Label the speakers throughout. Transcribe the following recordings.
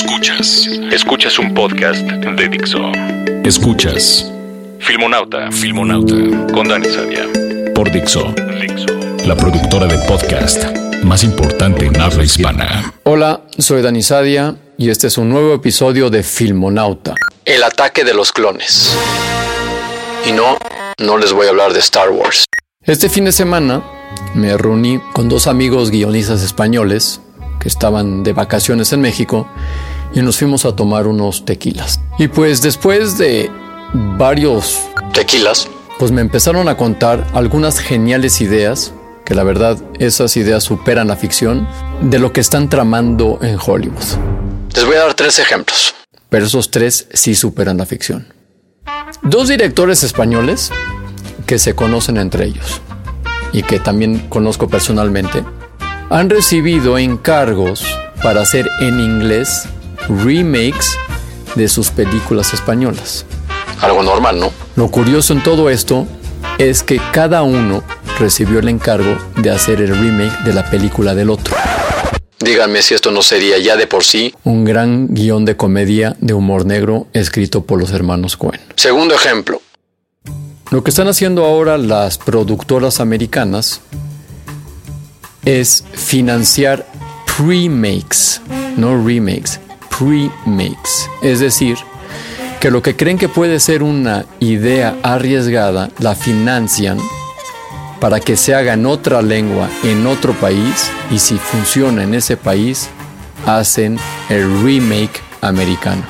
Speaker 1: Escuchas. Escuchas un podcast de Dixo. Escuchas. Filmonauta. Filmonauta. Con Dani Sadia. Por Dixo. Dixo. La productora de podcast más importante en habla hispana.
Speaker 2: Hola, soy Dani Sadia y este es un nuevo episodio de Filmonauta. El ataque de los clones. Y no, no les voy a hablar de Star Wars. Este fin de semana me reuní con dos amigos guionistas españoles que estaban de vacaciones en México y nos fuimos a tomar unos tequilas. Y pues después de varios tequilas, pues me empezaron a contar algunas geniales ideas, que la verdad esas ideas superan la ficción, de lo que están tramando en Hollywood. Les voy a dar tres ejemplos, pero esos tres sí superan la ficción. Dos directores españoles que se conocen entre ellos y que también conozco personalmente, han recibido encargos para hacer en inglés remakes de sus películas españolas. Algo normal, ¿no? Lo curioso en todo esto es que cada uno recibió el encargo de hacer el remake de la película del otro. Díganme si esto no sería ya de por sí un gran guion de comedia de humor negro escrito por los hermanos Cohen. Segundo ejemplo. Lo que están haciendo ahora las productoras americanas es financiar pre-makes, no remakes, pre-makes. Es decir, que lo que creen que puede ser una idea arriesgada, la financian para que se haga en otra lengua, en otro país, y si funciona en ese país, hacen el remake americano.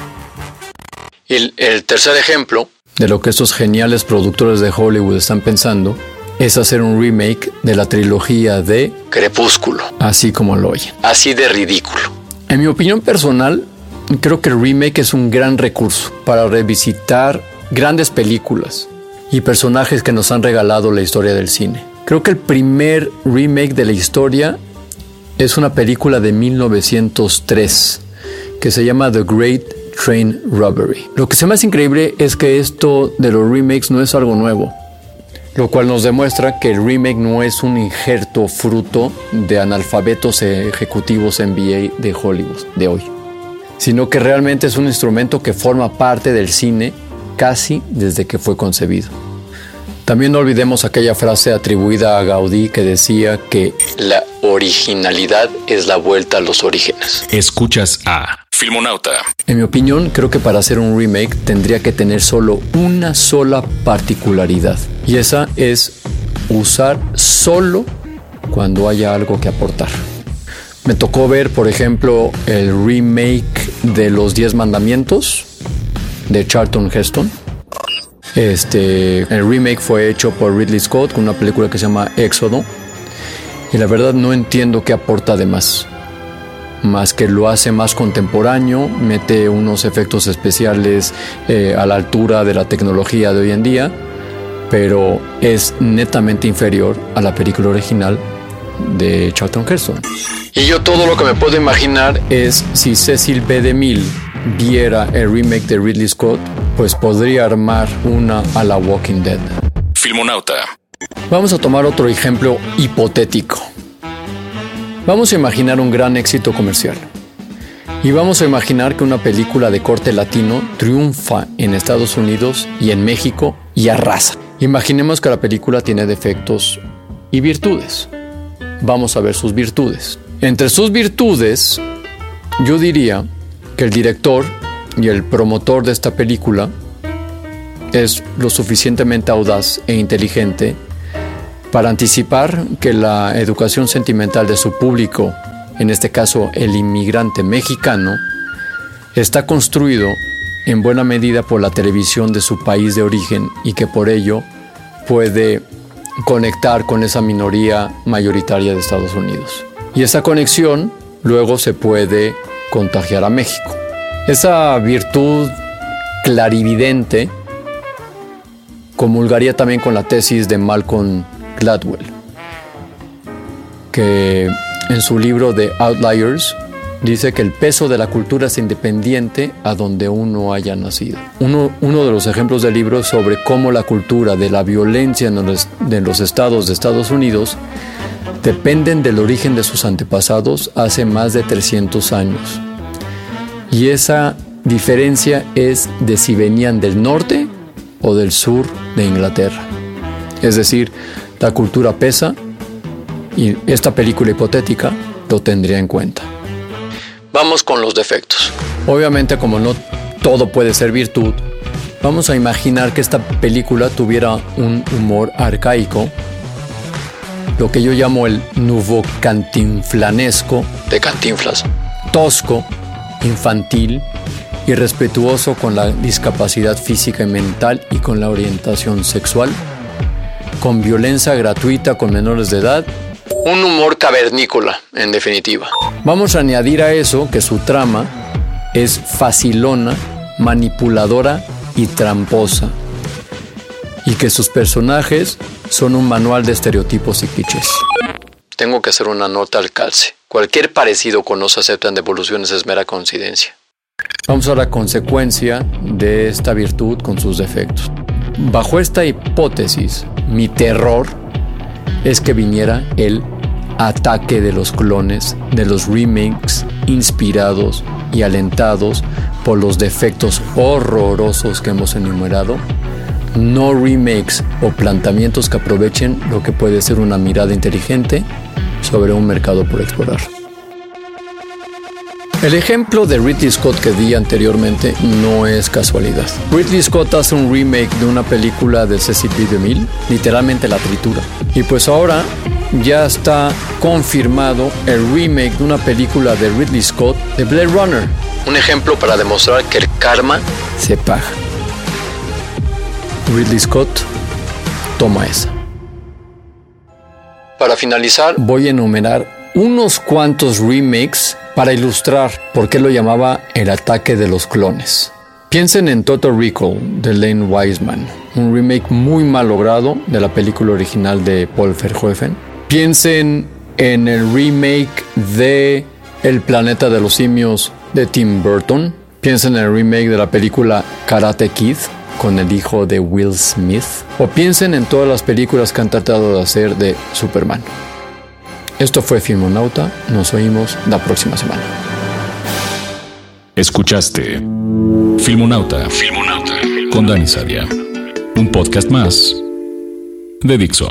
Speaker 2: Y el tercer ejemplo de lo que estos geniales productores de Hollywood están pensando es hacer un remake de la trilogía de Crepúsculo, así como lo oyen. Así de ridículo. En mi opinión personal, creo que el remake es un gran recurso para revisitar grandes películas y personajes que nos han regalado la historia del cine. Creo que el primer remake de la historia es una película de 1903 que se llama The Great Train Robbery. Lo que se me hace increíble es que esto de los remakes no es algo nuevo lo cual nos demuestra que el remake no es un injerto fruto de analfabetos ejecutivos MBA de Hollywood de hoy, sino que realmente es un instrumento que forma parte del cine casi desde que fue concebido. También no olvidemos aquella frase atribuida a Gaudí que decía que la originalidad es la vuelta a los orígenes.
Speaker 1: Escuchas a Filmonauta.
Speaker 2: En mi opinión, creo que para hacer un remake tendría que tener solo una sola particularidad. Y esa es usar solo cuando haya algo que aportar. Me tocó ver, por ejemplo, el remake de Los Diez Mandamientos de Charlton Heston. Este, el remake fue hecho por Ridley Scott con una película que se llama Éxodo. Y la verdad no entiendo qué aporta de más más que lo hace más contemporáneo, mete unos efectos especiales eh, a la altura de la tecnología de hoy en día, pero es netamente inferior a la película original de Charlton Heston. Y yo todo lo que me puedo imaginar es si Cecil B. DeMille viera el remake de Ridley Scott, pues podría armar una a la Walking Dead.
Speaker 1: Filmonauta.
Speaker 2: Vamos a tomar otro ejemplo hipotético. Vamos a imaginar un gran éxito comercial. Y vamos a imaginar que una película de corte latino triunfa en Estados Unidos y en México y arrasa. Imaginemos que la película tiene defectos y virtudes. Vamos a ver sus virtudes. Entre sus virtudes, yo diría que el director y el promotor de esta película es lo suficientemente audaz e inteligente para anticipar que la educación sentimental de su público, en este caso el inmigrante mexicano, está construido en buena medida por la televisión de su país de origen y que por ello puede conectar con esa minoría mayoritaria de Estados Unidos. Y esa conexión luego se puede contagiar a México. Esa virtud clarividente comulgaría también con la tesis de Malcolm Gladwell, que en su libro de Outliers dice que el peso de la cultura es independiente a donde uno haya nacido. Uno, de los ejemplos del libro sobre cómo la cultura de la violencia en los, en los estados de Estados Unidos dependen del origen de sus antepasados hace más de 300 años. Y esa diferencia es de si venían del norte o del sur de Inglaterra. Es decir, la cultura pesa y esta película hipotética lo tendría en cuenta. Vamos con los defectos. Obviamente como no todo puede ser virtud, vamos a imaginar que esta película tuviera un humor arcaico, lo que yo llamo el nuevo cantinflanesco de cantinflas, tosco, infantil, irrespetuoso con la discapacidad física y mental y con la orientación sexual, con violencia gratuita con menores de edad, un humor cavernícola, en definitiva. Vamos a añadir a eso que su trama es facilona, manipuladora y tramposa, y que sus personajes son un manual de estereotipos y clichés. Tengo que hacer una nota al calce. Cualquier parecido con no se aceptan devoluciones es mera coincidencia. Vamos a la consecuencia de esta virtud con sus defectos. Bajo esta hipótesis, mi terror es que viniera el ataque de los clones, de los remakes inspirados y alentados por los defectos horrorosos que hemos enumerado, no remakes o planteamientos que aprovechen lo que puede ser una mirada inteligente sobre un mercado por explorar. El ejemplo de Ridley Scott que di anteriormente no es casualidad. Ridley Scott hace un remake de una película de de Mil, literalmente la tritura. Y pues ahora ya está confirmado el remake de una película de Ridley Scott de Blade Runner. Un ejemplo para demostrar que el karma se paga. Ridley Scott toma esa. Para finalizar, voy a enumerar unos cuantos remakes para ilustrar por qué lo llamaba el ataque de los clones. Piensen en Total Recall de Lane Wiseman, un remake muy mal logrado de la película original de Paul Verhoeven. Piensen en el remake de El planeta de los simios de Tim Burton. Piensen en el remake de la película Karate Kid con el hijo de Will Smith. O piensen en todas las películas que han tratado de hacer de Superman. Esto fue Filmonauta. Nos oímos la próxima semana.
Speaker 1: Escuchaste Filmonauta, Filmonauta con Dani Sadia. Un podcast más de Dixo.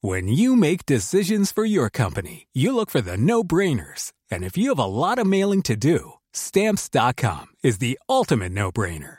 Speaker 3: When you make decisions for your company, you look for the no-brainers. And if you have a lot of mailing to do, stamps.com is the ultimate no-brainer.